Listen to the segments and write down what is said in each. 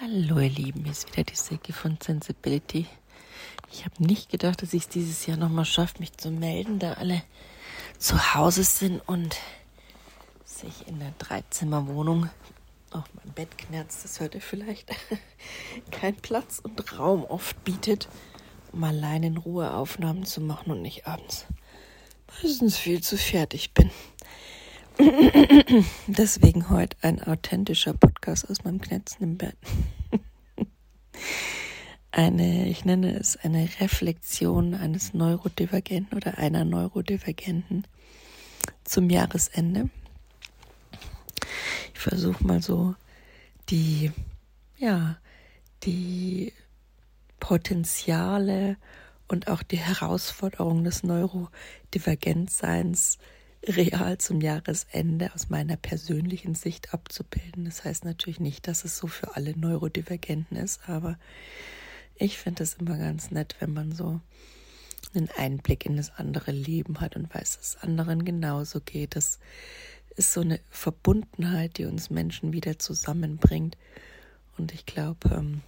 Hallo ihr Lieben, hier ist wieder die Säcke von Sensibility. Ich habe nicht gedacht, dass ich es dieses Jahr nochmal schaffe, mich zu melden, da alle zu Hause sind und sich in der Dreizimmerwohnung auf mein Bett knerzt, das ihr vielleicht, kein Platz und Raum oft bietet, um allein in Ruhe Aufnahmen zu machen und nicht abends meistens viel zu fertig bin. Deswegen heute ein authentischer Podcast aus meinem knetzenden Bett. Eine, ich nenne es eine Reflexion eines Neurodivergenten oder einer Neurodivergenten zum Jahresende. Ich versuche mal so die, ja, die Potenziale und auch die Herausforderungen des Neurodivergentseins real zum Jahresende aus meiner persönlichen Sicht abzubilden. Das heißt natürlich nicht, dass es so für alle Neurodivergenten ist, aber ich finde es immer ganz nett, wenn man so einen Einblick in das andere Leben hat und weiß, dass es anderen genauso geht. Das ist so eine Verbundenheit, die uns Menschen wieder zusammenbringt. Und ich glaube, ähm,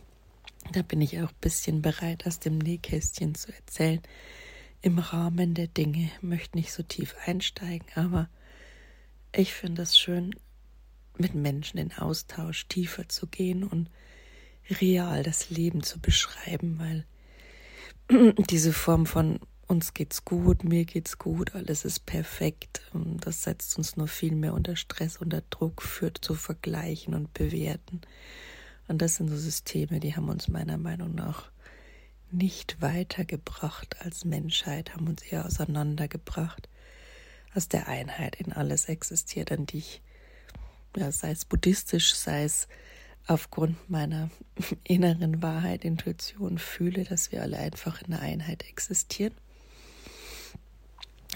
da bin ich auch ein bisschen bereit, aus dem Nähkästchen zu erzählen im Rahmen der Dinge. Ich möchte nicht so tief einsteigen, aber ich finde es schön, mit Menschen in Austausch tiefer zu gehen und real das Leben zu beschreiben, weil diese Form von uns geht's gut, mir geht's gut, alles ist perfekt, das setzt uns nur viel mehr unter Stress, unter Druck, führt zu Vergleichen und Bewerten. Und das sind so Systeme, die haben uns meiner Meinung nach nicht weitergebracht als Menschheit, haben uns eher auseinandergebracht. Aus der Einheit in alles existiert, an die ich, ja, sei es buddhistisch, sei es aufgrund meiner inneren Wahrheit, Intuition fühle, dass wir alle einfach in der Einheit existieren.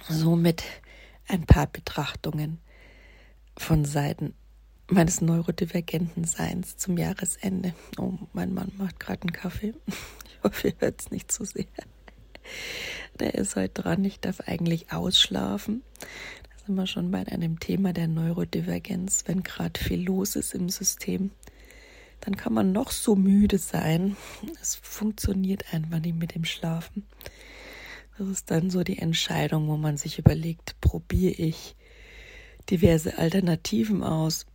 Somit ein paar Betrachtungen von Seiten meines neurodivergenten Seins zum Jahresende. Oh, mein Mann macht gerade einen Kaffee. Ich hoffe, ihr hört es nicht zu so sehr. Der ist heute dran. Ich darf eigentlich ausschlafen. Da sind wir schon bei einem Thema der Neurodivergenz. Wenn gerade viel los ist im System, dann kann man noch so müde sein. Es funktioniert einfach nicht mit dem Schlafen. Das ist dann so die Entscheidung, wo man sich überlegt, probiere ich diverse Alternativen aus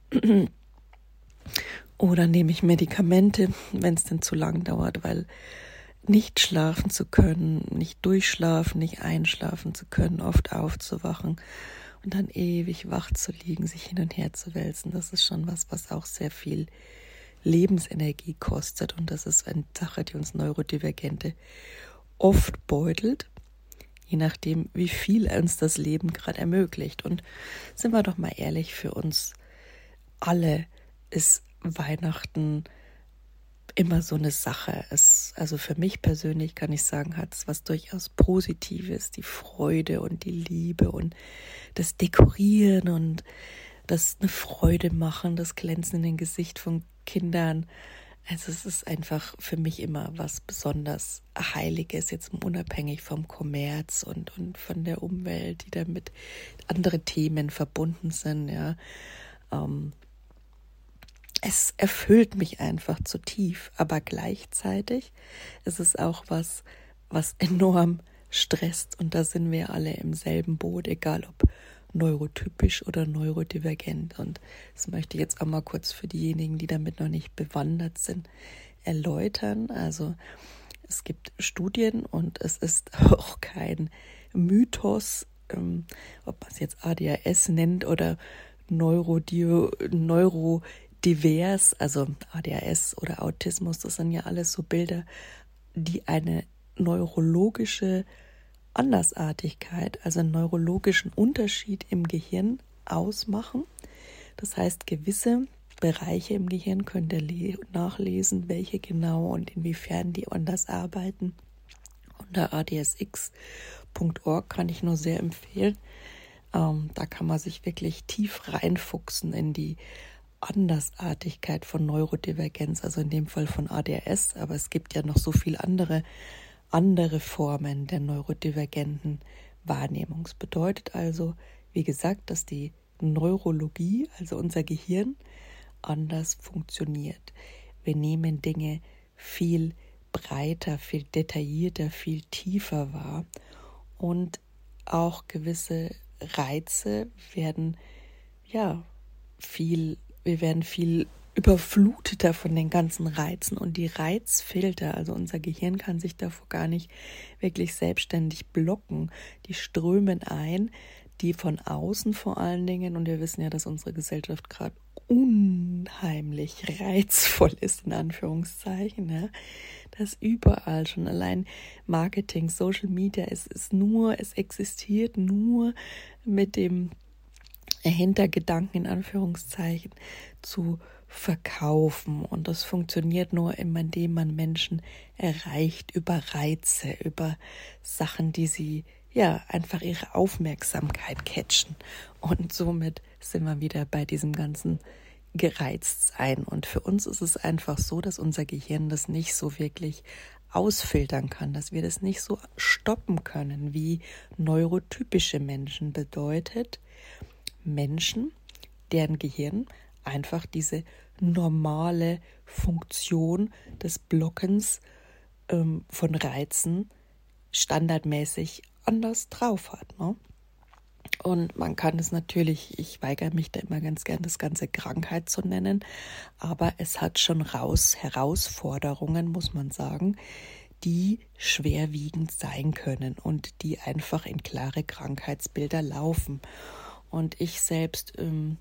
oder nehme ich Medikamente, wenn es denn zu lang dauert, weil nicht schlafen zu können, nicht durchschlafen, nicht einschlafen zu können, oft aufzuwachen und dann ewig wach zu liegen, sich hin und her zu wälzen, das ist schon was, was auch sehr viel Lebensenergie kostet und das ist eine Sache, die uns Neurodivergente oft beutelt, je nachdem, wie viel uns das Leben gerade ermöglicht. Und sind wir doch mal ehrlich, für uns alle ist Weihnachten immer so eine Sache. Es, also für mich persönlich kann ich sagen, hat es was durchaus Positives, die Freude und die Liebe und das Dekorieren und das eine Freude machen, das Glänzen in den Gesicht von Kindern. Also es ist einfach für mich immer was besonders Heiliges, jetzt unabhängig vom Kommerz und, und von der Umwelt, die damit andere Themen verbunden sind, ja. Ähm, es erfüllt mich einfach zu tief, aber gleichzeitig ist es auch was, was enorm stresst und da sind wir alle im selben Boot, egal ob neurotypisch oder neurodivergent. Und das möchte ich jetzt auch mal kurz für diejenigen, die damit noch nicht bewandert sind, erläutern. Also es gibt Studien und es ist auch kein Mythos, ähm, ob man es jetzt ADHS nennt oder Neurodio, Neuro divers, also ADHS oder Autismus, das sind ja alles so Bilder, die eine neurologische Andersartigkeit, also einen neurologischen Unterschied im Gehirn ausmachen. Das heißt, gewisse Bereiche im Gehirn könnt ihr nachlesen, welche genau und inwiefern die anders arbeiten. Unter adsx.org kann ich nur sehr empfehlen. Ähm, da kann man sich wirklich tief reinfuchsen in die Andersartigkeit von Neurodivergenz, also in dem Fall von ADHS, aber es gibt ja noch so viele andere, andere Formen der neurodivergenten Wahrnehmung. Es bedeutet also, wie gesagt, dass die Neurologie, also unser Gehirn, anders funktioniert. Wir nehmen Dinge viel breiter, viel detaillierter, viel tiefer wahr und auch gewisse Reize werden ja viel, wir werden viel überfluteter von den ganzen Reizen und die Reizfilter, also unser Gehirn kann sich davor gar nicht wirklich selbstständig blocken. Die strömen ein, die von außen vor allen Dingen, und wir wissen ja, dass unsere Gesellschaft gerade unheimlich reizvoll ist, in Anführungszeichen, ja, dass überall schon allein Marketing, Social Media, es ist nur, es existiert nur mit dem Hintergedanken in Anführungszeichen zu verkaufen. Und das funktioniert nur indem man Menschen erreicht über Reize, über Sachen, die sie ja einfach ihre Aufmerksamkeit catchen. Und somit sind wir wieder bei diesem ganzen gereizt sein. Und für uns ist es einfach so, dass unser Gehirn das nicht so wirklich ausfiltern kann, dass wir das nicht so stoppen können, wie neurotypische Menschen bedeutet. Menschen, deren Gehirn einfach diese normale Funktion des Blockens ähm, von Reizen standardmäßig anders drauf hat. Ne? Und man kann es natürlich, ich weigere mich da immer ganz gern, das Ganze Krankheit zu nennen, aber es hat schon raus Herausforderungen, muss man sagen, die schwerwiegend sein können und die einfach in klare Krankheitsbilder laufen. Und ich selbst ähm,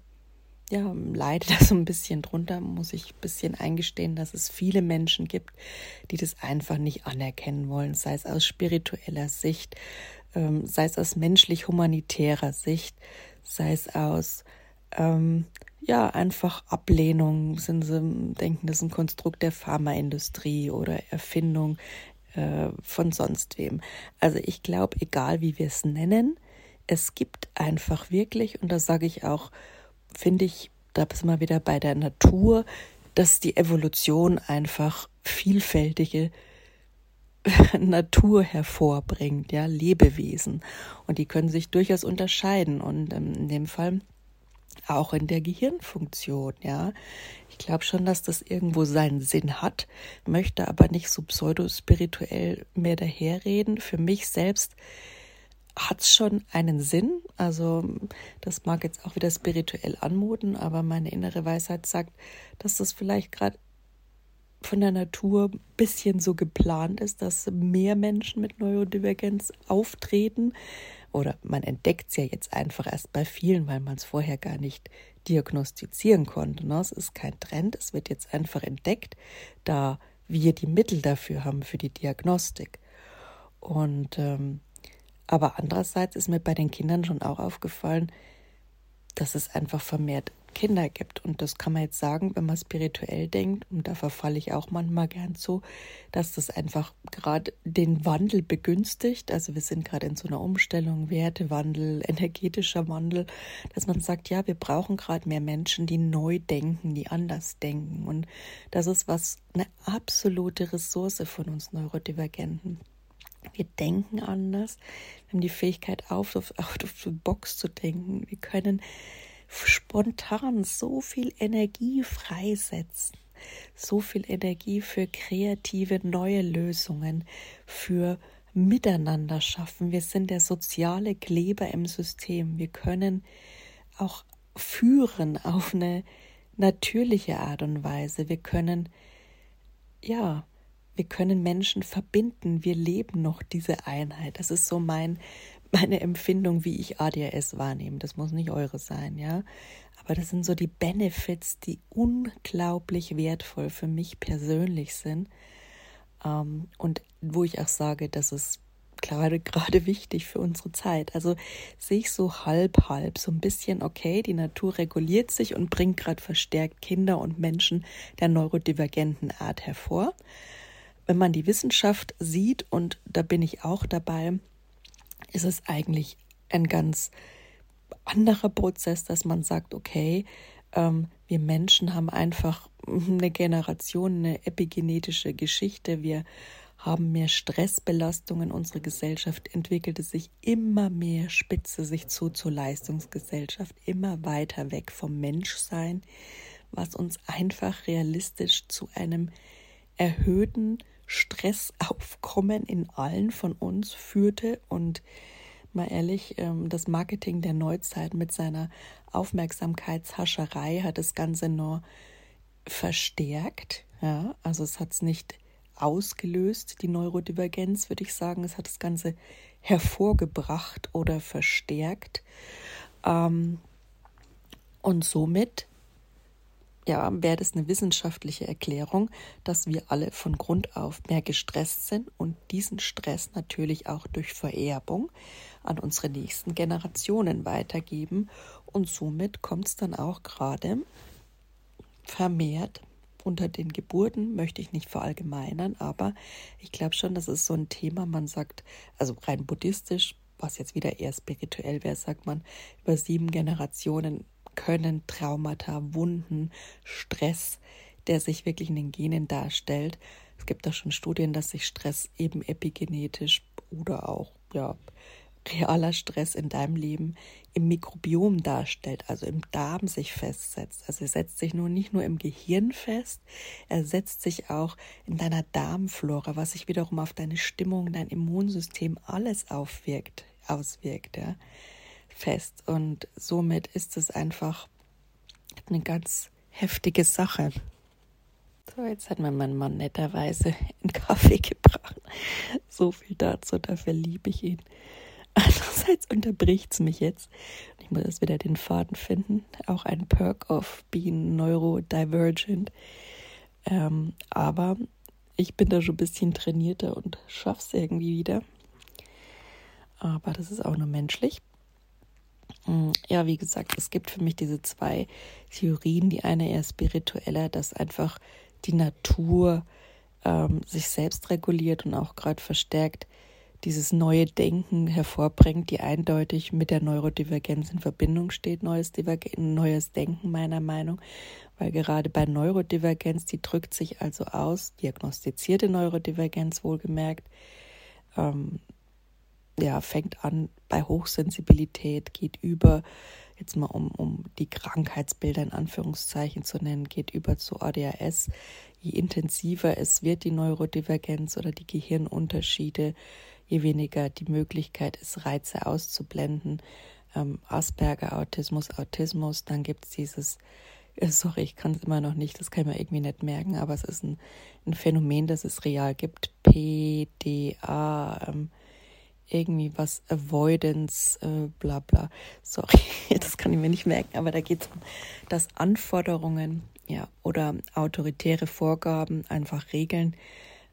ja, leide da so ein bisschen drunter, muss ich ein bisschen eingestehen, dass es viele Menschen gibt, die das einfach nicht anerkennen wollen, sei es aus spiritueller Sicht, ähm, sei es aus menschlich-humanitärer Sicht, sei es aus ähm, ja, einfach Ablehnung, sind sie, denken, das ist ein Konstrukt der Pharmaindustrie oder Erfindung äh, von sonst wem. Also ich glaube, egal wie wir es nennen, es gibt einfach wirklich, und da sage ich auch, finde ich, da sind wir wieder bei der Natur, dass die Evolution einfach vielfältige Natur hervorbringt, ja, Lebewesen. Und die können sich durchaus unterscheiden. Und ähm, in dem Fall auch in der Gehirnfunktion, ja. Ich glaube schon, dass das irgendwo seinen Sinn hat, möchte aber nicht so pseudospirituell mehr daherreden. Für mich selbst hat es schon einen Sinn. Also das mag jetzt auch wieder spirituell anmuten, aber meine innere Weisheit sagt, dass das vielleicht gerade von der Natur ein bisschen so geplant ist, dass mehr Menschen mit Neurodivergenz auftreten. Oder man entdeckt es ja jetzt einfach erst bei vielen, weil man es vorher gar nicht diagnostizieren konnte. Ne? Es ist kein Trend, es wird jetzt einfach entdeckt, da wir die Mittel dafür haben für die Diagnostik. Und ähm, aber andererseits ist mir bei den Kindern schon auch aufgefallen, dass es einfach vermehrt Kinder gibt. Und das kann man jetzt sagen, wenn man spirituell denkt, und da verfalle ich auch manchmal gern zu, dass das einfach gerade den Wandel begünstigt. Also wir sind gerade in so einer Umstellung, Wertewandel, energetischer Wandel, dass man sagt, ja, wir brauchen gerade mehr Menschen, die neu denken, die anders denken. Und das ist was, eine absolute Ressource von uns Neurodivergenten. Wir denken anders. Wir haben die Fähigkeit, auf, auf, auf die Box zu denken. Wir können spontan so viel Energie freisetzen. So viel Energie für kreative neue Lösungen, für Miteinander schaffen. Wir sind der soziale Kleber im System. Wir können auch führen auf eine natürliche Art und Weise. Wir können, ja, wir können Menschen verbinden. Wir leben noch diese Einheit. Das ist so mein, meine Empfindung, wie ich ADHS wahrnehme. Das muss nicht eure sein, ja. Aber das sind so die Benefits, die unglaublich wertvoll für mich persönlich sind. Ähm, und wo ich auch sage, das ist gerade, gerade wichtig für unsere Zeit. Also sehe ich so halb, halb, so ein bisschen, okay, die Natur reguliert sich und bringt gerade verstärkt Kinder und Menschen der neurodivergenten Art hervor wenn man die Wissenschaft sieht, und da bin ich auch dabei, ist es eigentlich ein ganz anderer Prozess, dass man sagt, okay, ähm, wir Menschen haben einfach eine Generation, eine epigenetische Geschichte, wir haben mehr Stressbelastungen, unsere Gesellschaft entwickelte sich immer mehr, spitze sich zu zur Leistungsgesellschaft, immer weiter weg vom Menschsein, was uns einfach realistisch zu einem erhöhten Stressaufkommen in allen von uns führte und mal ehrlich, ähm, das Marketing der Neuzeit mit seiner Aufmerksamkeitshascherei hat das Ganze nur verstärkt. Ja, also es hat es nicht ausgelöst, die Neurodivergenz, würde ich sagen. Es hat das Ganze hervorgebracht oder verstärkt. Ähm, und somit ja, wäre das eine wissenschaftliche Erklärung, dass wir alle von Grund auf mehr gestresst sind und diesen Stress natürlich auch durch Vererbung an unsere nächsten Generationen weitergeben. Und somit kommt es dann auch gerade vermehrt unter den Geburten, möchte ich nicht verallgemeinern, aber ich glaube schon, das ist so ein Thema, man sagt, also rein buddhistisch, was jetzt wieder eher spirituell wäre, sagt man, über sieben Generationen können Traumata, Wunden, Stress, der sich wirklich in den Genen darstellt. Es gibt da schon Studien, dass sich Stress eben epigenetisch oder auch ja, realer Stress in deinem Leben im Mikrobiom darstellt, also im Darm sich festsetzt. Also er setzt sich nur nicht nur im Gehirn fest, er setzt sich auch in deiner Darmflora, was sich wiederum auf deine Stimmung, dein Immunsystem alles aufwirkt, auswirkt, ja, fest. Und somit ist es einfach eine ganz heftige Sache. So, jetzt hat mir mein Mann netterweise einen Kaffee gebracht. So viel dazu, dafür liebe ich ihn. Andererseits unterbricht es mich jetzt. Ich muss jetzt wieder den Faden finden. Auch ein Perk of being neurodivergent. Ähm, aber ich bin da schon ein bisschen trainierter und schaff's irgendwie wieder. Aber das ist auch nur menschlich. Mm, ja, wie gesagt, es gibt für mich diese zwei Theorien. Die eine eher spiritueller, dass einfach die Natur ähm, sich selbst reguliert und auch gerade verstärkt dieses neue Denken hervorbringt, die eindeutig mit der Neurodivergenz in Verbindung steht, neues, neues Denken meiner Meinung, weil gerade bei Neurodivergenz, die drückt sich also aus, diagnostizierte Neurodivergenz wohlgemerkt, ähm, ja, fängt an bei Hochsensibilität, geht über, jetzt mal um, um die Krankheitsbilder in Anführungszeichen zu nennen, geht über zu ADHS. Je intensiver es wird, die Neurodivergenz oder die Gehirnunterschiede, je weniger die Möglichkeit ist, Reize auszublenden. Ähm, Asperger, Autismus, Autismus, dann gibt es dieses, äh, sorry, ich kann es immer noch nicht, das kann ich mir irgendwie nicht merken, aber es ist ein, ein Phänomen, das es real gibt. PDA, ähm, irgendwie was Avoidance, äh, bla bla. Sorry, das kann ich mir nicht merken, aber da geht es um, dass Anforderungen ja, oder autoritäre Vorgaben, einfach Regeln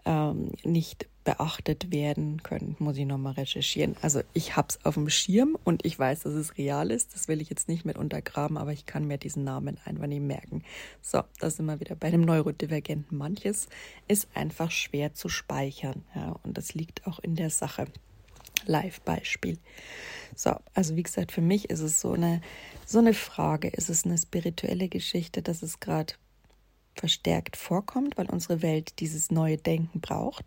ähm, nicht beachtet werden können, muss ich nochmal recherchieren. Also ich habe es auf dem Schirm und ich weiß, dass es real ist. Das will ich jetzt nicht mit untergraben, aber ich kann mir diesen Namen einfach nicht merken. So, da sind wir wieder bei dem Neurodivergenten. Manches ist einfach schwer zu speichern. Ja, und das liegt auch in der Sache. Live-Beispiel. So, also wie gesagt, für mich ist es so eine, so eine Frage. Ist es eine spirituelle Geschichte, dass es gerade verstärkt vorkommt, weil unsere Welt dieses neue Denken braucht?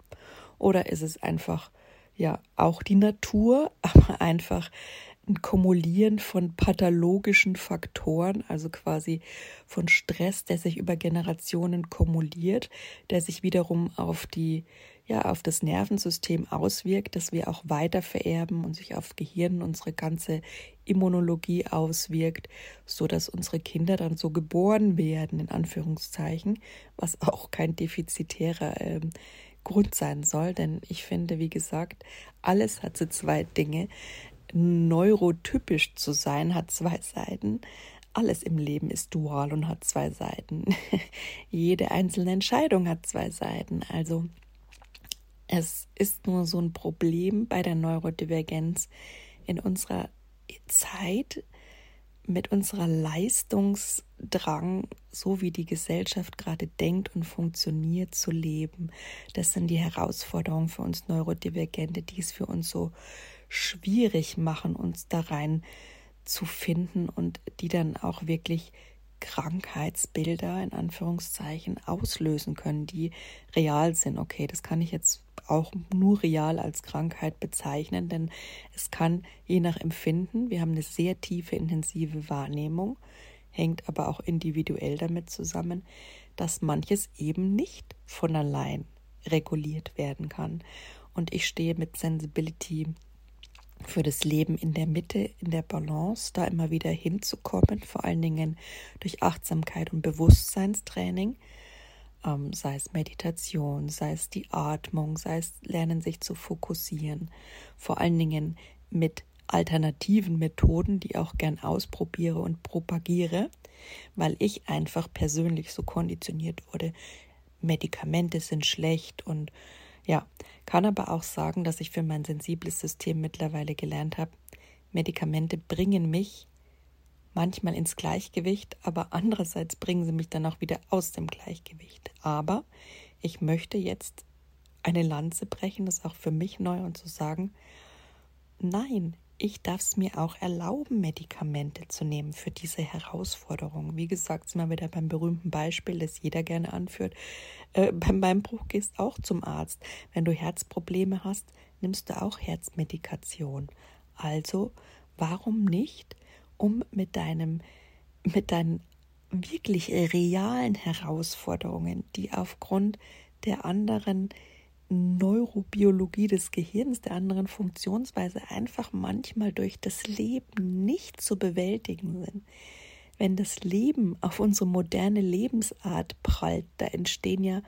Oder ist es einfach, ja, auch die Natur, aber einfach ein Kumulieren von pathologischen Faktoren, also quasi von Stress, der sich über Generationen kumuliert, der sich wiederum auf die ja auf das Nervensystem auswirkt, dass wir auch weiter vererben und sich auf Gehirn unsere ganze Immunologie auswirkt, so dass unsere Kinder dann so geboren werden in Anführungszeichen, was auch kein defizitärer äh, Grund sein soll, denn ich finde, wie gesagt, alles hat so zwei Dinge. Neurotypisch zu sein hat zwei Seiten. Alles im Leben ist dual und hat zwei Seiten. Jede einzelne Entscheidung hat zwei Seiten. Also es ist nur so ein Problem bei der Neurodivergenz in unserer Zeit mit unserer Leistungsdrang, so wie die Gesellschaft gerade denkt und funktioniert, zu leben. Das sind die Herausforderungen für uns Neurodivergente, die es für uns so schwierig machen, uns da rein zu finden und die dann auch wirklich Krankheitsbilder in Anführungszeichen auslösen können, die real sind. Okay, das kann ich jetzt auch nur real als Krankheit bezeichnen, denn es kann je nach Empfinden, wir haben eine sehr tiefe, intensive Wahrnehmung, hängt aber auch individuell damit zusammen, dass manches eben nicht von allein reguliert werden kann. Und ich stehe mit Sensibility für das Leben in der Mitte, in der Balance, da immer wieder hinzukommen, vor allen Dingen durch Achtsamkeit und Bewusstseinstraining, ähm, sei es Meditation, sei es die Atmung, sei es Lernen, sich zu fokussieren, vor allen Dingen mit alternativen Methoden, die auch gern ausprobiere und propagiere, weil ich einfach persönlich so konditioniert wurde. Medikamente sind schlecht und ja, kann aber auch sagen, dass ich für mein sensibles System mittlerweile gelernt habe, Medikamente bringen mich manchmal ins Gleichgewicht, aber andererseits bringen sie mich dann auch wieder aus dem Gleichgewicht. Aber ich möchte jetzt eine Lanze brechen, das ist auch für mich neu und zu sagen, nein, ich darf es mir auch erlauben, Medikamente zu nehmen für diese Herausforderung. Wie gesagt, sind wir wieder beim berühmten Beispiel, das jeder gerne anführt. Äh, beim Beinbruch gehst auch zum Arzt. Wenn du Herzprobleme hast, nimmst du auch Herzmedikation. Also, warum nicht, um mit deinem, mit deinen wirklich realen Herausforderungen, die aufgrund der anderen Neurobiologie des Gehirns, der anderen Funktionsweise einfach manchmal durch das Leben nicht zu bewältigen sind. Wenn das Leben auf unsere moderne Lebensart prallt, da entstehen ja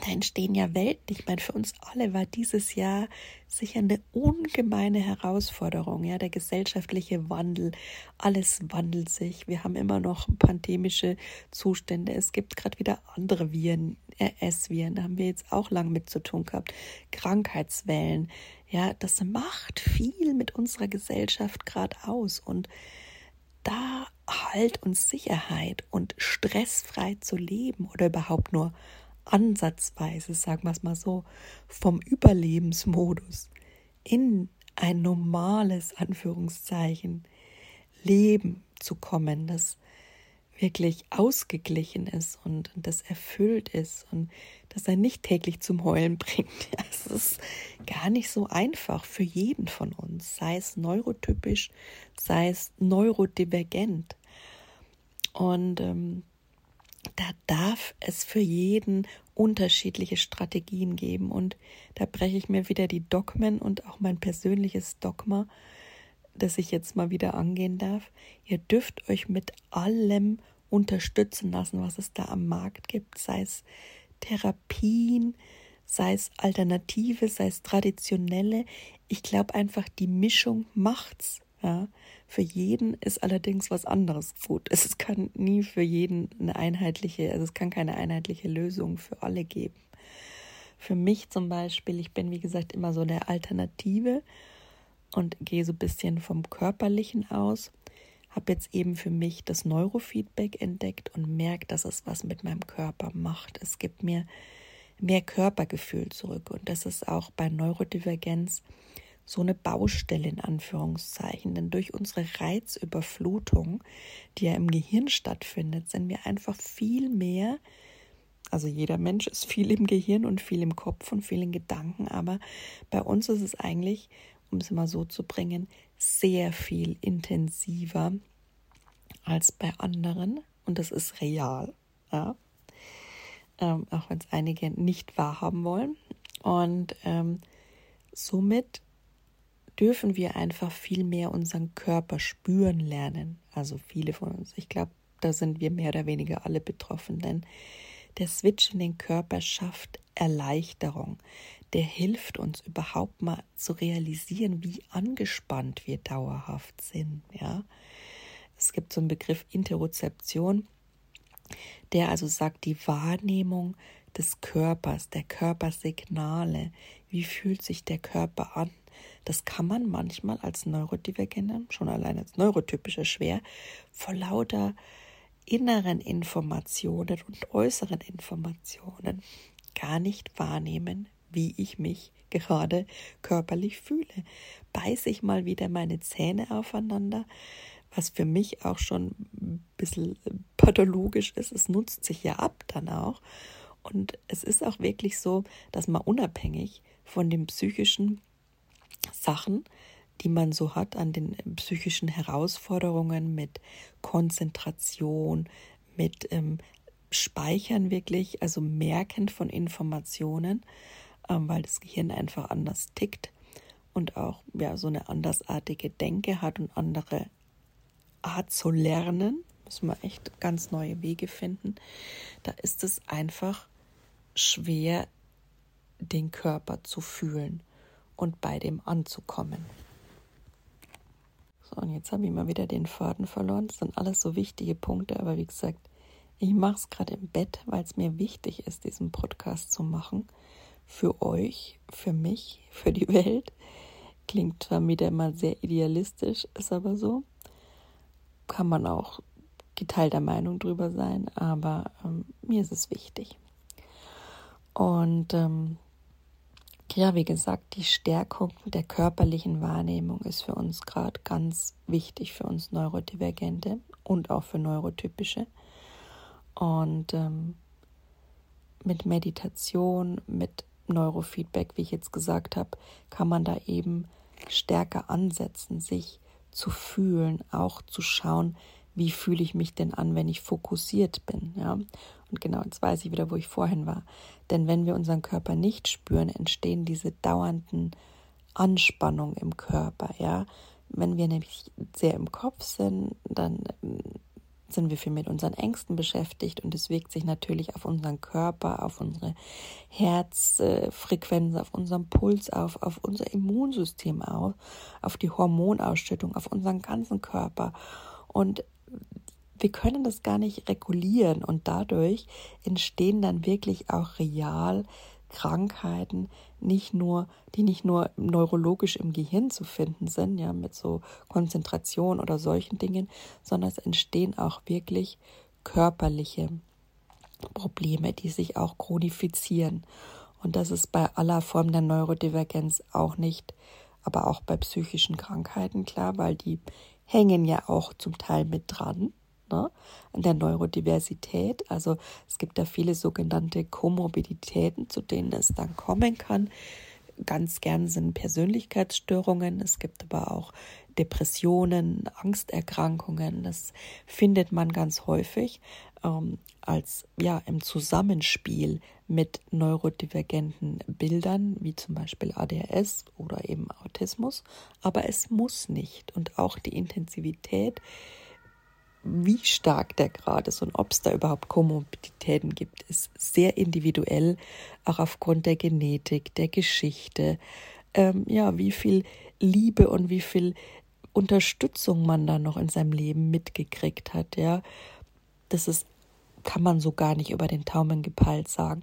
da entstehen ja Welten. Ich meine, für uns alle war dieses Jahr sicher eine ungemeine Herausforderung. Ja, der gesellschaftliche Wandel, alles wandelt sich. Wir haben immer noch pandemische Zustände. Es gibt gerade wieder andere Viren, RS-Viren. Da haben wir jetzt auch lang mit zu tun gehabt. Krankheitswellen. Ja, das macht viel mit unserer Gesellschaft gerade aus. Und da Halt und Sicherheit und stressfrei zu leben oder überhaupt nur ansatzweise, sagen wir es mal so, vom Überlebensmodus in ein normales Anführungszeichen Leben zu kommen, das wirklich ausgeglichen ist und, das erfüllt ist und das er nicht täglich zum Heulen bringt. Es ist gar nicht so einfach für jeden von uns, sei es neurotypisch, sei es neurodivergent. Und ähm, da darf es für jeden unterschiedliche Strategien geben. Und da breche ich mir wieder die Dogmen und auch mein persönliches Dogma, das ich jetzt mal wieder angehen darf. Ihr dürft euch mit allem unterstützen lassen, was es da am Markt gibt, sei es Therapien, sei es Alternative, sei es traditionelle. Ich glaube einfach, die Mischung macht's. Ja. Für jeden ist allerdings was anderes gut. Es kann nie für jeden eine einheitliche, also es kann keine einheitliche Lösung für alle geben. Für mich zum Beispiel, ich bin wie gesagt immer so der Alternative und gehe so ein bisschen vom Körperlichen aus. Habe jetzt eben für mich das Neurofeedback entdeckt und merke, dass es was mit meinem Körper macht. Es gibt mir mehr Körpergefühl zurück und das ist auch bei Neurodivergenz so eine Baustelle in Anführungszeichen. Denn durch unsere Reizüberflutung, die ja im Gehirn stattfindet, sind wir einfach viel mehr, also jeder Mensch ist viel im Gehirn und viel im Kopf und viel in Gedanken, aber bei uns ist es eigentlich, um es mal so zu bringen, sehr viel intensiver als bei anderen und das ist real. Ja? Ähm, auch wenn es einige nicht wahrhaben wollen. Und ähm, somit dürfen wir einfach viel mehr unseren Körper spüren lernen. Also viele von uns. Ich glaube, da sind wir mehr oder weniger alle betroffen, denn der Switch in den Körper schafft Erleichterung. Der hilft uns überhaupt mal zu realisieren, wie angespannt wir dauerhaft sind. Ja, es gibt so einen Begriff Interozeption, der also sagt, die Wahrnehmung des Körpers, der Körpersignale. Wie fühlt sich der Körper an? Das kann man manchmal als Neurodivergenter, schon allein als Neurotypischer schwer, vor lauter inneren Informationen und äußeren Informationen gar nicht wahrnehmen, wie ich mich gerade körperlich fühle. Beiße ich mal wieder meine Zähne aufeinander, was für mich auch schon ein bisschen pathologisch ist. Es nutzt sich ja ab dann auch. Und es ist auch wirklich so, dass man unabhängig von dem psychischen Sachen die man so hat an den psychischen Herausforderungen mit Konzentration, mit ähm, Speichern wirklich, also Merken von Informationen, ähm, weil das Gehirn einfach anders tickt und auch ja so eine andersartige Denke hat und andere Art zu lernen. Müssen wir echt ganz neue Wege finden. Da ist es einfach schwer, den Körper zu fühlen und bei dem anzukommen. So, und jetzt habe ich mal wieder den Faden verloren. Das sind alles so wichtige Punkte, aber wie gesagt, ich mache es gerade im Bett, weil es mir wichtig ist, diesen Podcast zu machen. Für euch, für mich, für die Welt. Klingt zwar wieder mal sehr idealistisch, ist aber so. Kann man auch geteilter Meinung drüber sein, aber ähm, mir ist es wichtig. Und ähm, ja, wie gesagt, die Stärkung der körperlichen Wahrnehmung ist für uns gerade ganz wichtig, für uns Neurodivergente und auch für Neurotypische. Und ähm, mit Meditation, mit Neurofeedback, wie ich jetzt gesagt habe, kann man da eben stärker ansetzen, sich zu fühlen, auch zu schauen, wie fühle ich mich denn an, wenn ich fokussiert bin, ja? Und genau, jetzt weiß ich wieder, wo ich vorhin war. Denn wenn wir unseren Körper nicht spüren, entstehen diese dauernden Anspannungen im Körper, ja? Wenn wir nämlich sehr im Kopf sind, dann ähm, sind wir viel mit unseren Ängsten beschäftigt und es wirkt sich natürlich auf unseren Körper, auf unsere Herzfrequenz, auf unseren Puls auf, auf unser Immunsystem auf, auf die Hormonausschüttung, auf unseren ganzen Körper. Und wir können das gar nicht regulieren und dadurch entstehen dann wirklich auch real Krankheiten, nicht nur, die nicht nur neurologisch im Gehirn zu finden sind, ja, mit so Konzentration oder solchen Dingen, sondern es entstehen auch wirklich körperliche Probleme, die sich auch chronifizieren. Und das ist bei aller Form der Neurodivergenz auch nicht, aber auch bei psychischen Krankheiten klar, weil die hängen ja auch zum Teil mit dran ne, an der Neurodiversität. Also es gibt da viele sogenannte Komorbiditäten, zu denen es dann kommen kann. Ganz gern sind Persönlichkeitsstörungen, es gibt aber auch Depressionen, Angsterkrankungen. Das findet man ganz häufig ähm, als ja im Zusammenspiel mit neurodivergenten Bildern, wie zum Beispiel ADHS oder eben Autismus. Aber es muss nicht und auch die Intensivität wie stark der Grad ist und ob es da überhaupt Komorbiditäten gibt, ist sehr individuell, auch aufgrund der Genetik, der Geschichte, ähm, ja, wie viel Liebe und wie viel Unterstützung man da noch in seinem Leben mitgekriegt hat, ja. Das ist, kann man so gar nicht über den Taumen gepeilt sagen.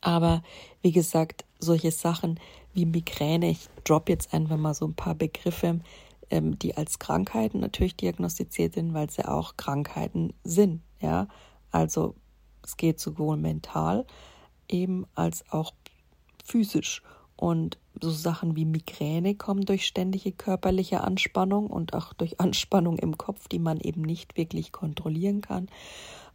Aber wie gesagt, solche Sachen wie Migräne, ich drop jetzt einfach mal so ein paar Begriffe, ähm, die als Krankheiten natürlich diagnostiziert sind, weil sie auch Krankheiten sind. Ja, also es geht sowohl mental eben als auch physisch. Und so Sachen wie Migräne kommen durch ständige körperliche Anspannung und auch durch Anspannung im Kopf, die man eben nicht wirklich kontrollieren kann.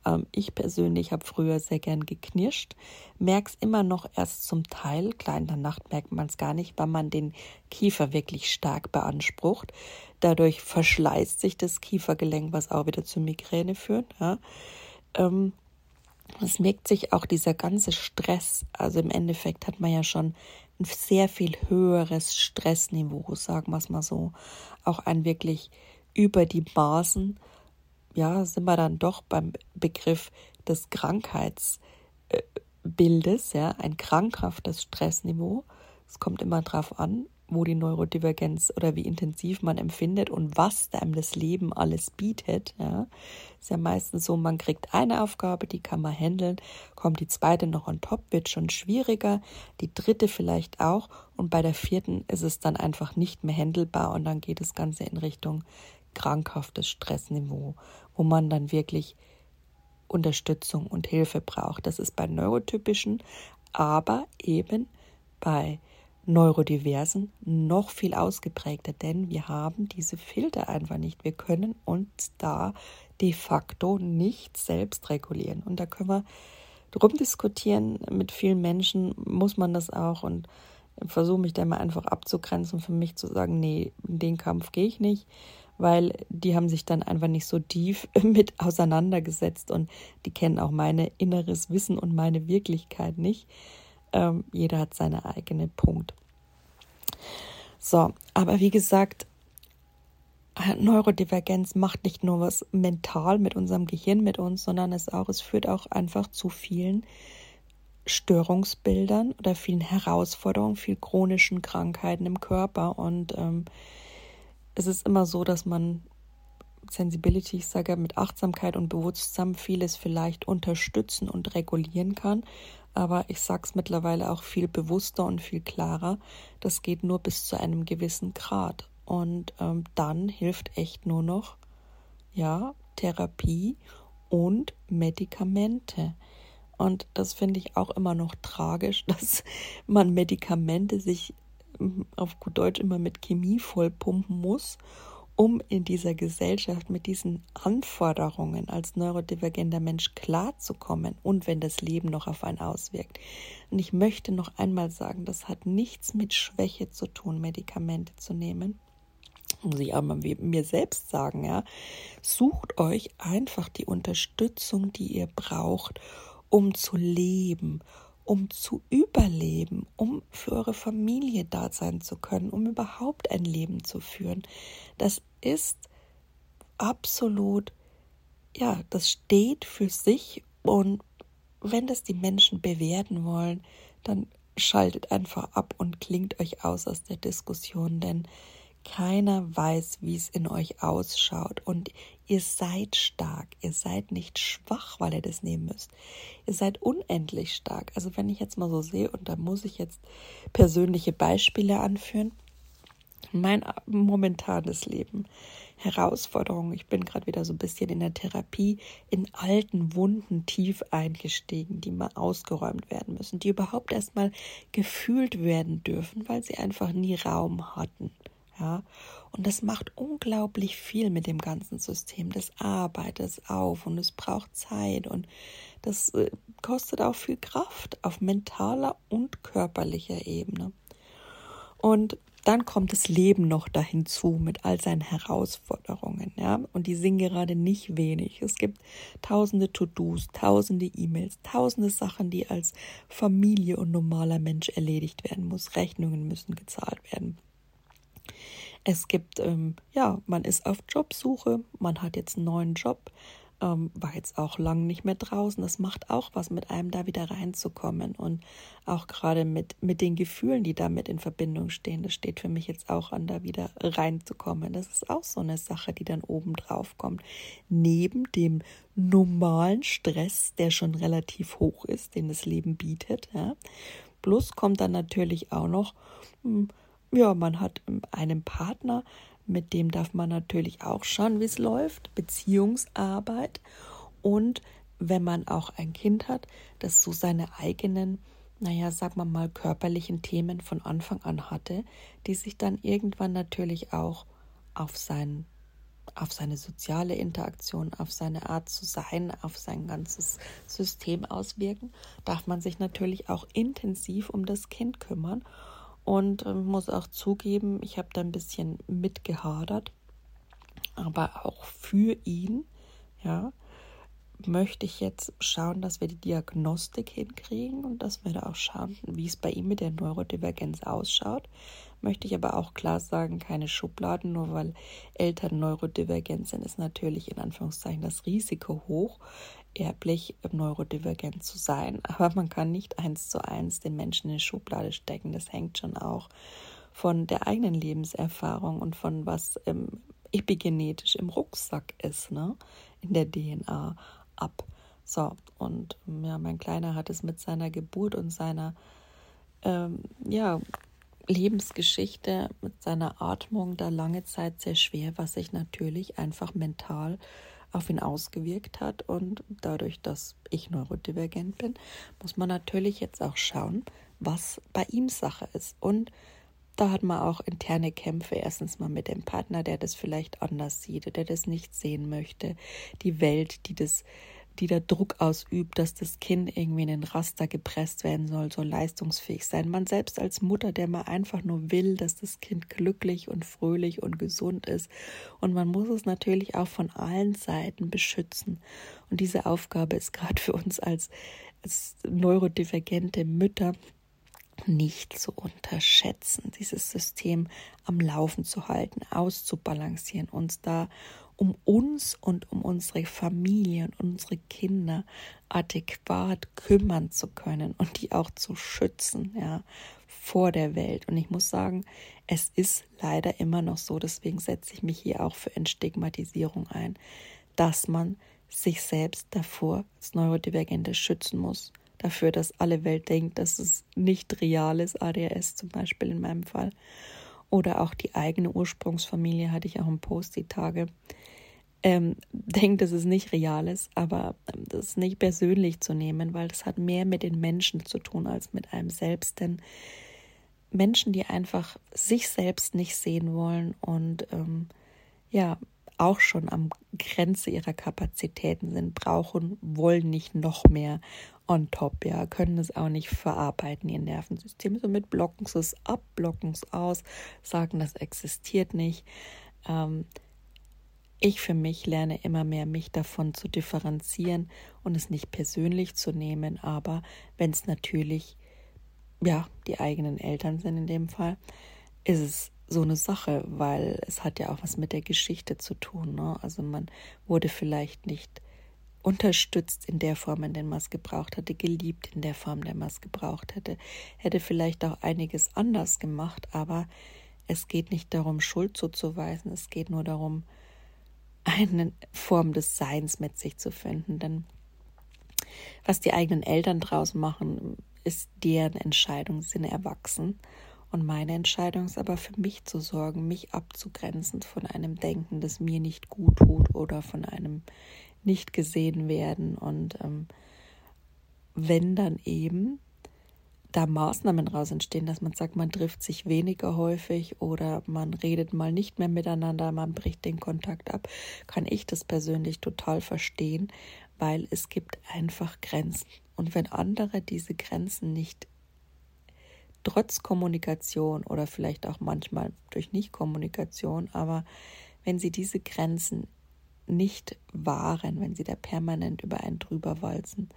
Ähm, ich persönlich habe früher sehr gern geknirscht, merke es immer noch erst zum Teil. Klar, in der Nacht merkt man es gar nicht, weil man den Kiefer wirklich stark beansprucht. Dadurch verschleißt sich das Kiefergelenk, was auch wieder zu Migräne führt. Ja. Ähm, es merkt sich auch dieser ganze Stress. Also im Endeffekt hat man ja schon ein sehr viel höheres Stressniveau, sagen wir es mal so. Auch ein wirklich über die Maßen ja, sind wir dann doch beim Begriff des Krankheitsbildes, ja, ein krankhaftes Stressniveau. Es kommt immer darauf an, wo die Neurodivergenz oder wie intensiv man empfindet und was einem das Leben alles bietet. Ja. Ist ja meistens so, man kriegt eine Aufgabe, die kann man handeln, kommt die zweite noch on top, wird schon schwieriger, die dritte vielleicht auch und bei der vierten ist es dann einfach nicht mehr handelbar und dann geht das Ganze in Richtung krankhaftes Stressniveau, wo man dann wirklich Unterstützung und Hilfe braucht. Das ist bei Neurotypischen, aber eben bei Neurodiversen noch viel ausgeprägter, denn wir haben diese Filter einfach nicht. Wir können uns da de facto nicht selbst regulieren. Und da können wir drum diskutieren. Mit vielen Menschen muss man das auch. Und versuche mich da mal einfach abzugrenzen, für mich zu sagen, nee, in den Kampf gehe ich nicht, weil die haben sich dann einfach nicht so tief mit auseinandergesetzt und die kennen auch mein inneres Wissen und meine Wirklichkeit nicht. Ähm, jeder hat seine eigene Punkt. So, aber wie gesagt, Neurodivergenz macht nicht nur was mental mit unserem Gehirn, mit uns, sondern es auch, es führt auch einfach zu vielen Störungsbildern oder vielen Herausforderungen, viel chronischen Krankheiten im Körper. Und ähm, es ist immer so, dass man Sensibility, ich sage mit Achtsamkeit und Bewusstsein vieles vielleicht unterstützen und regulieren kann. Aber ich sage es mittlerweile auch viel bewusster und viel klarer. Das geht nur bis zu einem gewissen Grad. Und ähm, dann hilft echt nur noch, ja, Therapie und Medikamente. Und das finde ich auch immer noch tragisch, dass man Medikamente sich auf gut Deutsch immer mit Chemie vollpumpen muss, um in dieser Gesellschaft mit diesen Anforderungen als neurodivergenter Mensch klarzukommen und wenn das Leben noch auf einen auswirkt. Und ich möchte noch einmal sagen, das hat nichts mit Schwäche zu tun, Medikamente zu nehmen muss ich mal mir selbst sagen, ja, sucht euch einfach die Unterstützung, die ihr braucht, um zu leben, um zu überleben, um für eure Familie da sein zu können, um überhaupt ein Leben zu führen. Das ist absolut, ja, das steht für sich und wenn das die Menschen bewerten wollen, dann schaltet einfach ab und klingt euch aus aus der Diskussion, denn keiner weiß, wie es in euch ausschaut. Und ihr seid stark. Ihr seid nicht schwach, weil ihr das nehmen müsst. Ihr seid unendlich stark. Also wenn ich jetzt mal so sehe, und da muss ich jetzt persönliche Beispiele anführen. Mein momentanes Leben, Herausforderungen. Ich bin gerade wieder so ein bisschen in der Therapie, in alten Wunden tief eingestiegen, die mal ausgeräumt werden müssen, die überhaupt erstmal gefühlt werden dürfen, weil sie einfach nie Raum hatten. Ja, und das macht unglaublich viel mit dem ganzen System. Das arbeitet auf und es braucht Zeit und das äh, kostet auch viel Kraft auf mentaler und körperlicher Ebene. Und dann kommt das Leben noch dahin zu mit all seinen Herausforderungen, ja, und die sind gerade nicht wenig. Es gibt tausende To-Dos, tausende E-Mails, tausende Sachen, die als Familie und normaler Mensch erledigt werden muss. Rechnungen müssen gezahlt werden. Es gibt, ähm, ja, man ist auf Jobsuche, man hat jetzt einen neuen Job, ähm, war jetzt auch lang nicht mehr draußen. Das macht auch was mit einem, da wieder reinzukommen. Und auch gerade mit, mit den Gefühlen, die damit in Verbindung stehen, das steht für mich jetzt auch an, da wieder reinzukommen. Das ist auch so eine Sache, die dann oben drauf kommt. Neben dem normalen Stress, der schon relativ hoch ist, den das Leben bietet. Ja. Plus kommt dann natürlich auch noch, hm, ja, man hat einen Partner, mit dem darf man natürlich auch schauen, wie es läuft, Beziehungsarbeit. Und wenn man auch ein Kind hat, das so seine eigenen, naja, sag mal mal, körperlichen Themen von Anfang an hatte, die sich dann irgendwann natürlich auch auf sein, auf seine soziale Interaktion, auf seine Art zu sein, auf sein ganzes System auswirken, darf man sich natürlich auch intensiv um das Kind kümmern und äh, muss auch zugeben, ich habe da ein bisschen mitgehadert, aber auch für ihn, ja, möchte ich jetzt schauen, dass wir die Diagnostik hinkriegen und dass wir da auch schauen, wie es bei ihm mit der Neurodivergenz ausschaut. Möchte ich aber auch klar sagen, keine Schubladen, nur weil Eltern neurodivergent sind, ist natürlich in Anführungszeichen das Risiko hoch erblich neurodivergent zu sein. Aber man kann nicht eins zu eins den Menschen in die Schublade stecken. Das hängt schon auch von der eigenen Lebenserfahrung und von was ähm, epigenetisch im Rucksack ist, ne? in der DNA ab. So, und ja, mein Kleiner hat es mit seiner Geburt und seiner ähm, ja, Lebensgeschichte, mit seiner Atmung da lange Zeit sehr schwer, was sich natürlich einfach mental auf ihn ausgewirkt hat. Und dadurch, dass ich neurodivergent bin, muss man natürlich jetzt auch schauen, was bei ihm Sache ist. Und da hat man auch interne Kämpfe. Erstens mal mit dem Partner, der das vielleicht anders sieht, der das nicht sehen möchte. Die Welt, die das die da Druck ausübt, dass das Kind irgendwie in den Raster gepresst werden soll, soll leistungsfähig sein. Man selbst als Mutter, der mal einfach nur will, dass das Kind glücklich und fröhlich und gesund ist. Und man muss es natürlich auch von allen Seiten beschützen. Und diese Aufgabe ist gerade für uns als, als neurodivergente Mütter nicht zu unterschätzen, dieses System am Laufen zu halten, auszubalancieren, uns da um uns und um unsere Familie und unsere Kinder adäquat kümmern zu können und die auch zu schützen, ja, vor der Welt. Und ich muss sagen, es ist leider immer noch so, deswegen setze ich mich hier auch für Entstigmatisierung ein, dass man sich selbst davor als Neurodivergente schützen muss. Dafür, dass alle Welt denkt, dass es nicht real ist, ADHS zum Beispiel in meinem Fall. Oder auch die eigene Ursprungsfamilie hatte ich auch im Post die Tage ähm, denkt, dass es nicht real ist, aber ähm, das nicht persönlich zu nehmen, weil das hat mehr mit den Menschen zu tun als mit einem selbst. Denn Menschen, die einfach sich selbst nicht sehen wollen und ähm, ja auch schon am Grenze ihrer Kapazitäten sind, brauchen, wollen nicht noch mehr on top, ja, können es auch nicht verarbeiten, ihr Nervensystem. Somit blocken sie es ab, blocken es aus, sagen, das existiert nicht. Ähm, ich für mich lerne immer mehr, mich davon zu differenzieren und es nicht persönlich zu nehmen, aber wenn es natürlich, ja, die eigenen Eltern sind in dem Fall, ist es so eine Sache, weil es hat ja auch was mit der Geschichte zu tun. Ne? Also man wurde vielleicht nicht unterstützt in der Form, in der man es gebraucht hatte, geliebt in der Form, in der man es gebraucht hätte, hätte vielleicht auch einiges anders gemacht, aber es geht nicht darum, Schuld zuzuweisen, es geht nur darum, eine Form des Seins mit sich zu finden. Denn was die eigenen Eltern draus machen, ist deren Entscheidung, sind erwachsen. Und meine Entscheidung ist aber für mich zu sorgen, mich abzugrenzen von einem Denken, das mir nicht gut tut oder von einem nicht gesehen werden. Und ähm, wenn dann eben da Maßnahmen raus entstehen, dass man sagt, man trifft sich weniger häufig oder man redet mal nicht mehr miteinander, man bricht den Kontakt ab, kann ich das persönlich total verstehen, weil es gibt einfach Grenzen. Und wenn andere diese Grenzen nicht trotz Kommunikation oder vielleicht auch manchmal durch Nichtkommunikation, aber wenn sie diese Grenzen nicht wahren, wenn sie da permanent über einen drüber walzen,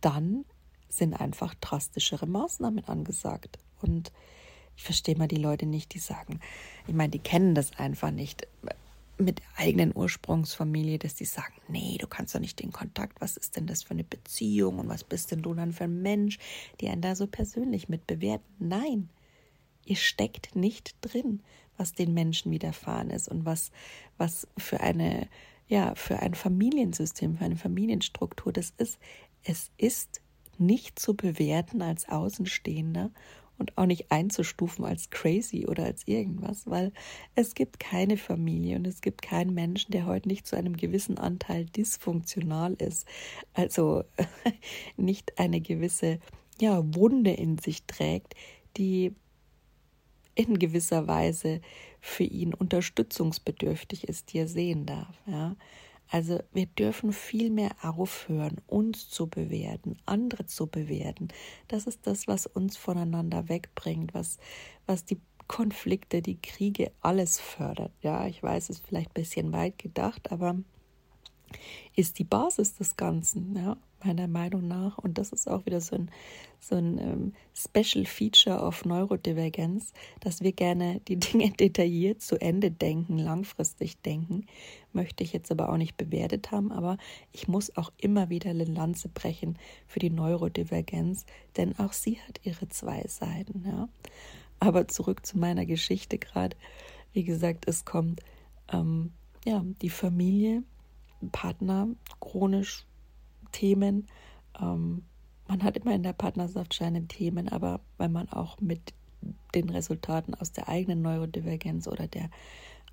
dann sind einfach drastischere Maßnahmen angesagt. Und ich verstehe mal die Leute nicht, die sagen, ich meine, die kennen das einfach nicht mit eigenen Ursprungsfamilie, dass die sagen, nee, du kannst doch nicht den Kontakt, was ist denn das für eine Beziehung und was bist denn du dann für ein Mensch, die einen da so persönlich mit bewerten. Nein, ihr steckt nicht drin, was den Menschen widerfahren ist und was, was für eine, ja, für ein Familiensystem, für eine Familienstruktur das ist. Es ist nicht zu bewerten als Außenstehender und auch nicht einzustufen als crazy oder als irgendwas, weil es gibt keine Familie und es gibt keinen Menschen, der heute nicht zu einem gewissen Anteil dysfunktional ist. Also nicht eine gewisse ja, Wunde in sich trägt, die in gewisser Weise für ihn unterstützungsbedürftig ist, die er sehen darf. Ja. Also wir dürfen viel mehr aufhören, uns zu bewerten, andere zu bewerten. Das ist das, was uns voneinander wegbringt, was, was die Konflikte, die Kriege, alles fördert. Ja, ich weiß, es ist vielleicht ein bisschen weit gedacht, aber ist die Basis des Ganzen. Ja meiner Meinung nach. Und das ist auch wieder so ein, so ein ähm, Special Feature of Neurodivergenz, dass wir gerne die Dinge detailliert zu Ende denken, langfristig denken. Möchte ich jetzt aber auch nicht bewertet haben, aber ich muss auch immer wieder eine Lanze brechen für die Neurodivergenz, denn auch sie hat ihre zwei Seiten. Ja. Aber zurück zu meiner Geschichte gerade. Wie gesagt, es kommt ähm, ja die Familie, Partner chronisch Themen. Ähm, man hat immer in der Partnerschaft seine Themen, aber wenn man auch mit den Resultaten aus der eigenen Neurodivergenz oder der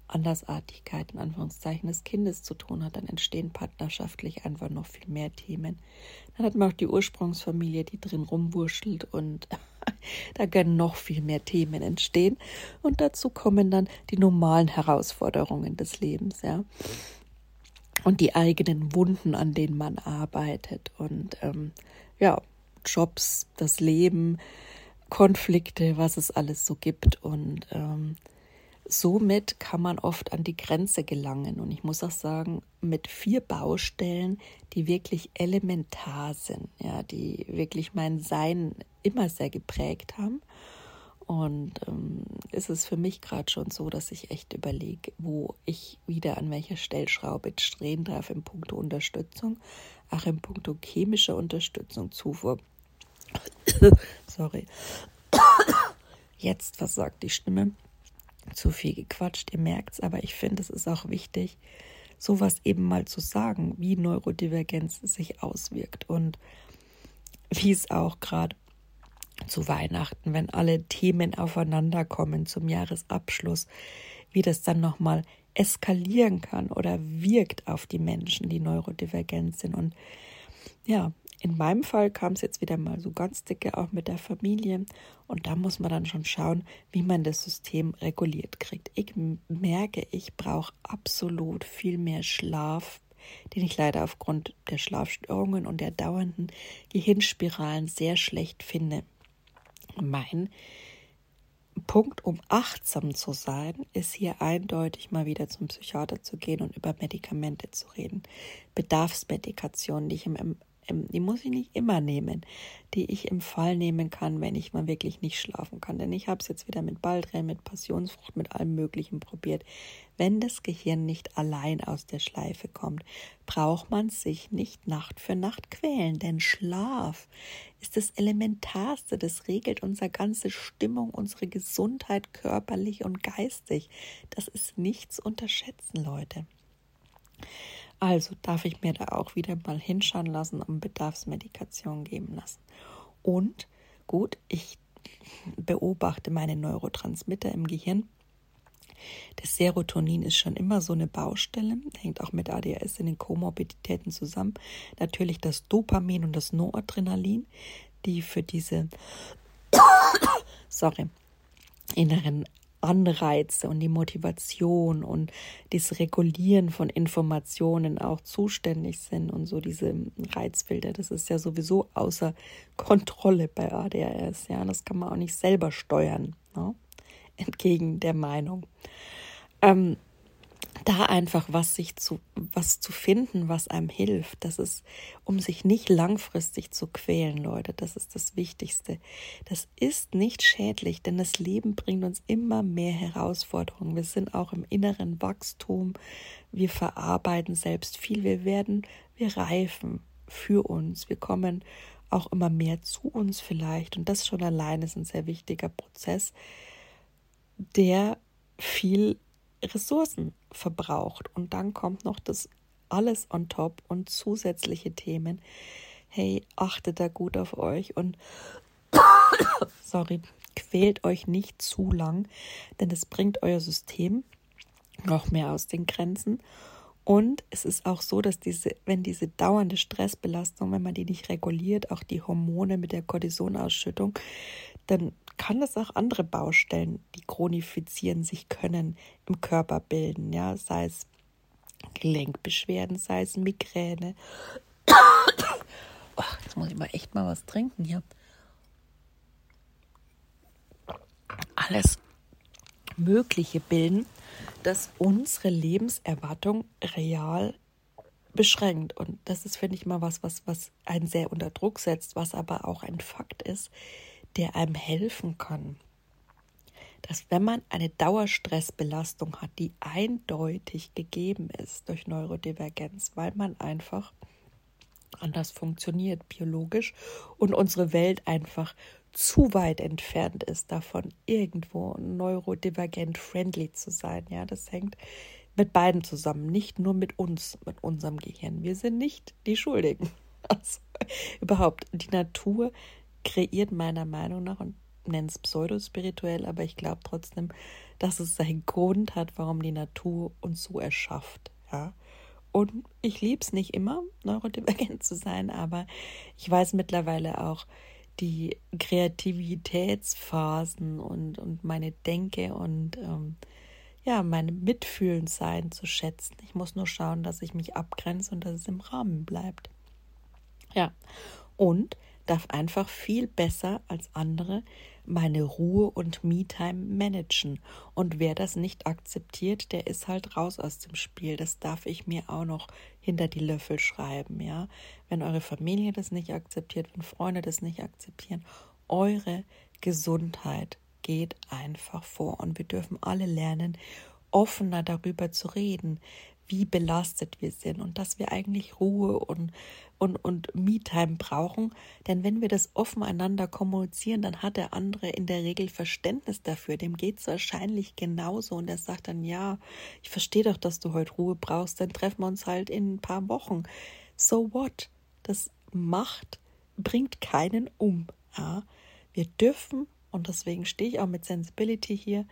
Andersartigkeit in Anführungszeichen des Kindes zu tun hat, dann entstehen partnerschaftlich einfach noch viel mehr Themen. Dann hat man auch die Ursprungsfamilie, die drin rumwurschtelt und da können noch viel mehr Themen entstehen. Und dazu kommen dann die normalen Herausforderungen des Lebens, ja. Und die eigenen Wunden, an denen man arbeitet und ähm, ja, Jobs, das Leben, Konflikte, was es alles so gibt und ähm, somit kann man oft an die Grenze gelangen. Und ich muss auch sagen, mit vier Baustellen, die wirklich elementar sind, ja, die wirklich mein Sein immer sehr geprägt haben. Und ähm, ist es für mich gerade schon so, dass ich echt überlege, wo ich wieder an welcher Stellschraube drehen darf in puncto Unterstützung, auch in puncto chemischer Unterstützung, Zufuhr. Sorry. Jetzt versagt die Stimme zu viel gequatscht, ihr merkt es, aber ich finde, es ist auch wichtig, sowas eben mal zu sagen, wie Neurodivergenz sich auswirkt und wie es auch gerade zu Weihnachten, wenn alle Themen aufeinander kommen zum Jahresabschluss, wie das dann nochmal eskalieren kann oder wirkt auf die Menschen, die neurodivergent sind. Und ja, in meinem Fall kam es jetzt wieder mal so ganz dicke auch mit der Familie und da muss man dann schon schauen, wie man das System reguliert kriegt. Ich merke, ich brauche absolut viel mehr Schlaf, den ich leider aufgrund der Schlafstörungen und der dauernden Gehirnspiralen sehr schlecht finde. Mein Punkt, um achtsam zu sein, ist hier eindeutig mal wieder zum Psychiater zu gehen und über Medikamente zu reden. Bedarfsmedikation, die ich im die muss ich nicht immer nehmen, die ich im Fall nehmen kann, wenn ich mal wirklich nicht schlafen kann. Denn ich habe es jetzt wieder mit Baldrian, mit Passionsfrucht, mit allem Möglichen probiert. Wenn das Gehirn nicht allein aus der Schleife kommt, braucht man sich nicht Nacht für Nacht quälen, denn Schlaf ist das Elementarste. Das regelt unsere ganze Stimmung, unsere Gesundheit körperlich und geistig. Das ist nichts unterschätzen, Leute. Also darf ich mir da auch wieder mal hinschauen lassen und Bedarfsmedikation geben lassen. Und gut, ich beobachte meine Neurotransmitter im Gehirn. Das Serotonin ist schon immer so eine Baustelle, hängt auch mit ADHS in den Komorbiditäten zusammen. Natürlich das Dopamin und das Noradrenalin, die für diese sorry, inneren Anreize und die Motivation und das Regulieren von Informationen auch zuständig sind und so diese Reizfilter, das ist ja sowieso außer Kontrolle bei ADHS. Ja, das kann man auch nicht selber steuern, ne? entgegen der Meinung. Ähm, da einfach was sich zu was zu finden, was einem hilft. Das ist, um sich nicht langfristig zu quälen, Leute. Das ist das Wichtigste. Das ist nicht schädlich, denn das Leben bringt uns immer mehr Herausforderungen. Wir sind auch im inneren Wachstum. Wir verarbeiten selbst viel. Wir werden, wir reifen für uns. Wir kommen auch immer mehr zu uns vielleicht. Und das schon allein ist ein sehr wichtiger Prozess, der viel Ressourcen verbraucht. Und dann kommt noch das alles on top und zusätzliche Themen. Hey, achtet da gut auf euch und sorry, quält euch nicht zu lang, denn es bringt euer System noch mehr aus den Grenzen. Und es ist auch so, dass diese, wenn diese dauernde Stressbelastung, wenn man die nicht reguliert, auch die Hormone mit der Cortisonausschüttung, dann kann es auch andere Baustellen, die chronifizieren sich können, im Körper bilden. Ja, sei es Gelenkbeschwerden, sei es Migräne. Oh, jetzt muss ich mal echt mal was trinken hier. Alles Mögliche bilden, das unsere Lebenserwartung real beschränkt. Und das ist, finde ich, mal was, was, was einen sehr unter Druck setzt, was aber auch ein Fakt ist, der einem helfen kann. Dass wenn man eine Dauerstressbelastung hat, die eindeutig gegeben ist durch Neurodivergenz, weil man einfach anders funktioniert biologisch und unsere Welt einfach zu weit entfernt ist davon, irgendwo neurodivergent friendly zu sein. Ja, das hängt mit beiden zusammen, nicht nur mit uns, mit unserem Gehirn. Wir sind nicht die Schuldigen. Also, überhaupt, die Natur kreiert meiner Meinung nach und nenne es pseudospirituell, aber ich glaube trotzdem, dass es seinen Grund hat, warum die Natur uns so erschafft. Ja. Und ich liebe es nicht immer, neurodivergent zu sein, aber ich weiß mittlerweile auch die Kreativitätsphasen und, und meine Denke und ähm, ja, mein Mitfühlensein zu schätzen. Ich muss nur schauen, dass ich mich abgrenze und dass es im Rahmen bleibt. Ja, und darf einfach viel besser als andere meine Ruhe und Me-Time managen. Und wer das nicht akzeptiert, der ist halt raus aus dem Spiel. Das darf ich mir auch noch hinter die Löffel schreiben, ja. Wenn eure Familie das nicht akzeptiert, wenn Freunde das nicht akzeptieren, eure Gesundheit geht einfach vor. Und wir dürfen alle lernen, offener darüber zu reden, wie belastet wir sind und dass wir eigentlich Ruhe und, und, und Me-Time brauchen. Denn wenn wir das offen einander kommunizieren, dann hat der andere in der Regel Verständnis dafür. Dem geht es wahrscheinlich genauso und er sagt dann, ja, ich verstehe doch, dass du heute Ruhe brauchst, dann treffen wir uns halt in ein paar Wochen. So what? Das macht, bringt keinen um. Ja? Wir dürfen, und deswegen stehe ich auch mit Sensibility hier,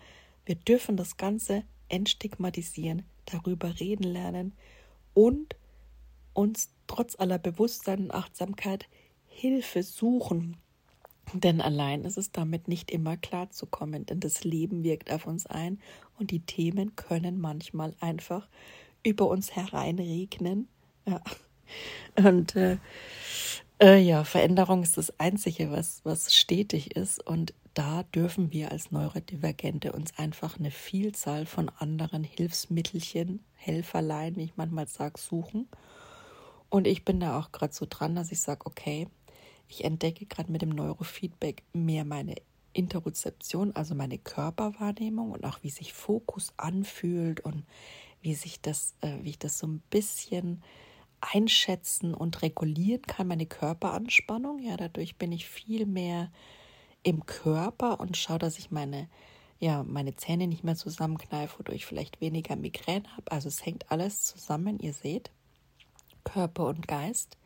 wir dürfen das Ganze entstigmatisieren, darüber reden lernen und uns trotz aller Bewusstsein und Achtsamkeit Hilfe suchen. Denn allein ist es damit nicht immer klarzukommen, denn das Leben wirkt auf uns ein und die Themen können manchmal einfach über uns hereinregnen. Ja. Und äh, äh, ja, Veränderung ist das Einzige, was, was stetig ist. Und da dürfen wir als Neurodivergente uns einfach eine Vielzahl von anderen Hilfsmittelchen, Helferlein, wie ich manchmal sage, suchen. Und ich bin da auch gerade so dran, dass ich sage, okay, ich entdecke gerade mit dem Neurofeedback mehr meine Interozeption, also meine Körperwahrnehmung und auch wie sich Fokus anfühlt und wie sich das, äh, wie ich das so ein bisschen einschätzen und regulieren kann, meine Körperanspannung. Ja, dadurch bin ich viel mehr im Körper und schaue, dass ich meine, ja, meine Zähne nicht mehr zusammenkneife, wodurch ich vielleicht weniger Migräne habe. Also es hängt alles zusammen, ihr seht, Körper und Geist.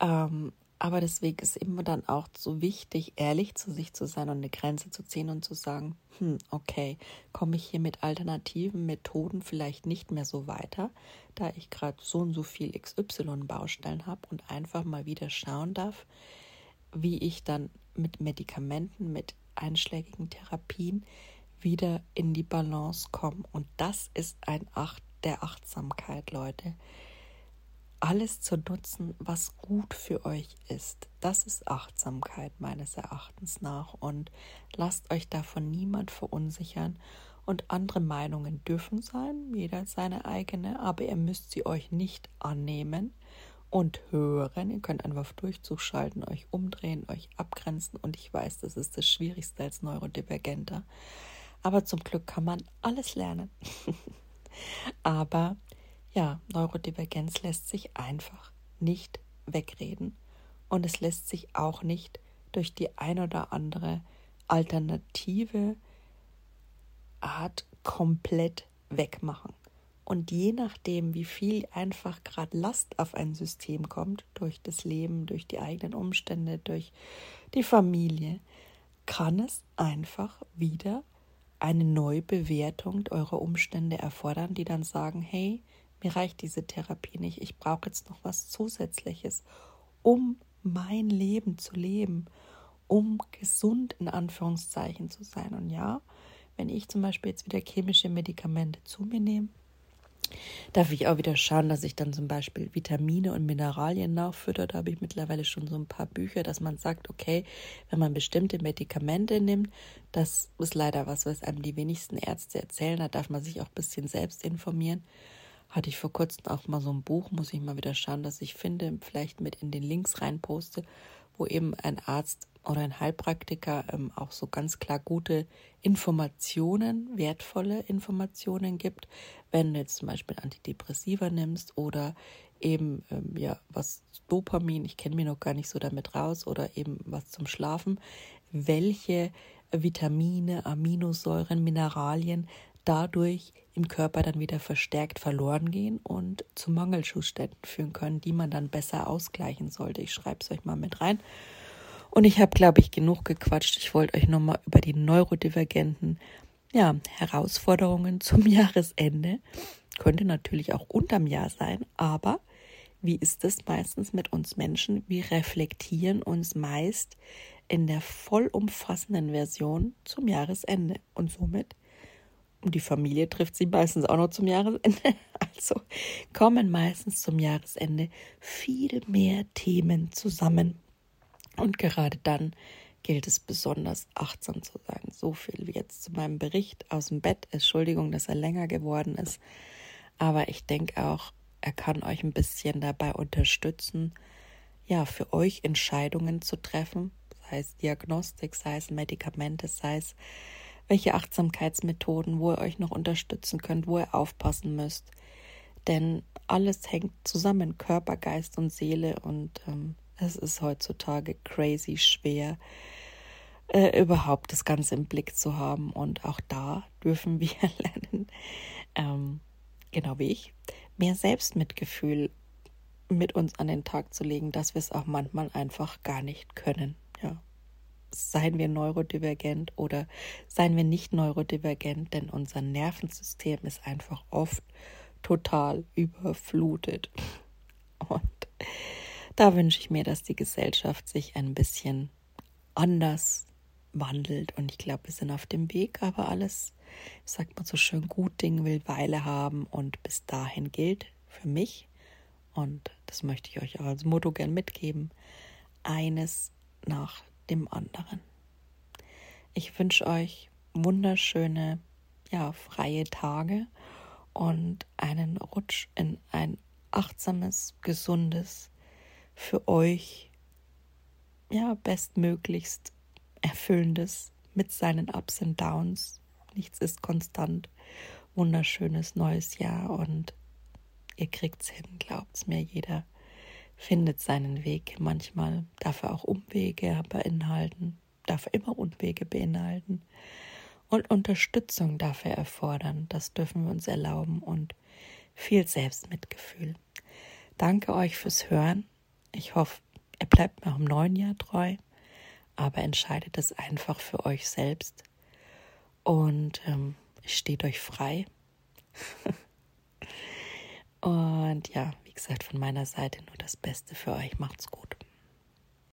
Ähm, aber deswegen ist immer dann auch so wichtig, ehrlich zu sich zu sein und eine Grenze zu ziehen und zu sagen, hm, okay, komme ich hier mit alternativen Methoden vielleicht nicht mehr so weiter, da ich gerade so und so viel XY-Baustellen habe und einfach mal wieder schauen darf, wie ich dann mit Medikamenten, mit einschlägigen Therapien wieder in die Balance komme. Und das ist ein Acht der Achtsamkeit, Leute. Alles zu nutzen, was gut für euch ist. Das ist Achtsamkeit meines Erachtens nach. Und lasst euch davon niemand verunsichern. Und andere Meinungen dürfen sein, jeder seine eigene, aber ihr müsst sie euch nicht annehmen und hören. Ihr könnt einfach Durchzug schalten, euch umdrehen, euch abgrenzen. Und ich weiß, das ist das Schwierigste als Neurodivergenter. Aber zum Glück kann man alles lernen. Aber ja, Neurodivergenz lässt sich einfach nicht wegreden. Und es lässt sich auch nicht durch die ein oder andere alternative Art komplett wegmachen. Und je nachdem, wie viel einfach gerade Last auf ein System kommt, durch das Leben, durch die eigenen Umstände, durch die Familie, kann es einfach wieder eine Neubewertung eurer Umstände erfordern, die dann sagen, hey, mir reicht diese Therapie nicht, ich brauche jetzt noch was Zusätzliches, um mein Leben zu leben, um gesund in Anführungszeichen zu sein. Und ja, wenn ich zum Beispiel jetzt wieder chemische Medikamente zu mir nehme, darf ich auch wieder schauen, dass ich dann zum Beispiel Vitamine und Mineralien nachfütter. Da habe ich mittlerweile schon so ein paar Bücher, dass man sagt, okay, wenn man bestimmte Medikamente nimmt, das ist leider was, was einem die wenigsten Ärzte erzählen. Da darf man sich auch ein bisschen selbst informieren. Hatte ich vor kurzem auch mal so ein Buch, muss ich mal wieder schauen, dass ich finde, vielleicht mit in den Links rein poste, wo eben ein Arzt oder ein Heilpraktiker ähm, auch so ganz klar gute Informationen, wertvolle Informationen gibt, wenn du jetzt zum Beispiel Antidepressiva nimmst oder eben ähm, ja was Dopamin, ich kenne mich noch gar nicht so damit raus, oder eben was zum Schlafen, welche Vitamine, Aminosäuren, Mineralien dadurch im Körper dann wieder verstärkt verloren gehen und zu Mangelzuständen führen können, die man dann besser ausgleichen sollte. Ich schreibe es euch mal mit rein. Und ich habe, glaube ich, genug gequatscht. Ich wollte euch nochmal über die neurodivergenten ja, Herausforderungen zum Jahresende, könnte natürlich auch unterm Jahr sein, aber wie ist es meistens mit uns Menschen? Wir reflektieren uns meist in der vollumfassenden Version zum Jahresende und somit Und die Familie trifft sie meistens auch noch zum Jahresende. Also kommen meistens zum Jahresende viel mehr Themen zusammen. Und gerade dann gilt es besonders achtsam zu sein. So viel wie jetzt zu meinem Bericht aus dem Bett. Entschuldigung, dass er länger geworden ist. Aber ich denke auch, er kann euch ein bisschen dabei unterstützen, ja, für euch Entscheidungen zu treffen, sei es Diagnostik, sei es Medikamente, sei es welche Achtsamkeitsmethoden, wo ihr euch noch unterstützen könnt, wo ihr aufpassen müsst. Denn alles hängt zusammen, Körper, Geist und Seele. Und ähm, es ist heutzutage crazy schwer, äh, überhaupt das Ganze im Blick zu haben. Und auch da dürfen wir lernen, ähm, genau wie ich, mehr Selbstmitgefühl mit uns an den Tag zu legen, dass wir es auch manchmal einfach gar nicht können. Ja seien wir neurodivergent oder seien wir nicht neurodivergent, denn unser Nervensystem ist einfach oft total überflutet. Und da wünsche ich mir, dass die Gesellschaft sich ein bisschen anders wandelt. Und ich glaube, wir sind auf dem Weg, aber alles, sagt man so schön, gut Ding will Weile haben. Und bis dahin gilt für mich, und das möchte ich euch auch als Motto gern mitgeben, eines nach dem anderen. Ich wünsche euch wunderschöne, ja, freie Tage und einen Rutsch in ein achtsames, gesundes, für euch, ja, bestmöglichst erfüllendes mit seinen Ups und Downs. Nichts ist konstant. Wunderschönes neues Jahr und ihr kriegt's hin, glaubt's mir, jeder findet seinen Weg. Manchmal darf er auch Umwege beinhalten, darf er immer Umwege beinhalten. Und Unterstützung darf er erfordern. Das dürfen wir uns erlauben und viel Selbstmitgefühl. Danke euch fürs Hören. Ich hoffe, ihr bleibt mir auch im neuen Jahr treu, aber entscheidet es einfach für euch selbst und ähm, steht euch frei. und ja, gesagt, von meiner Seite nur das Beste für euch. Macht's gut.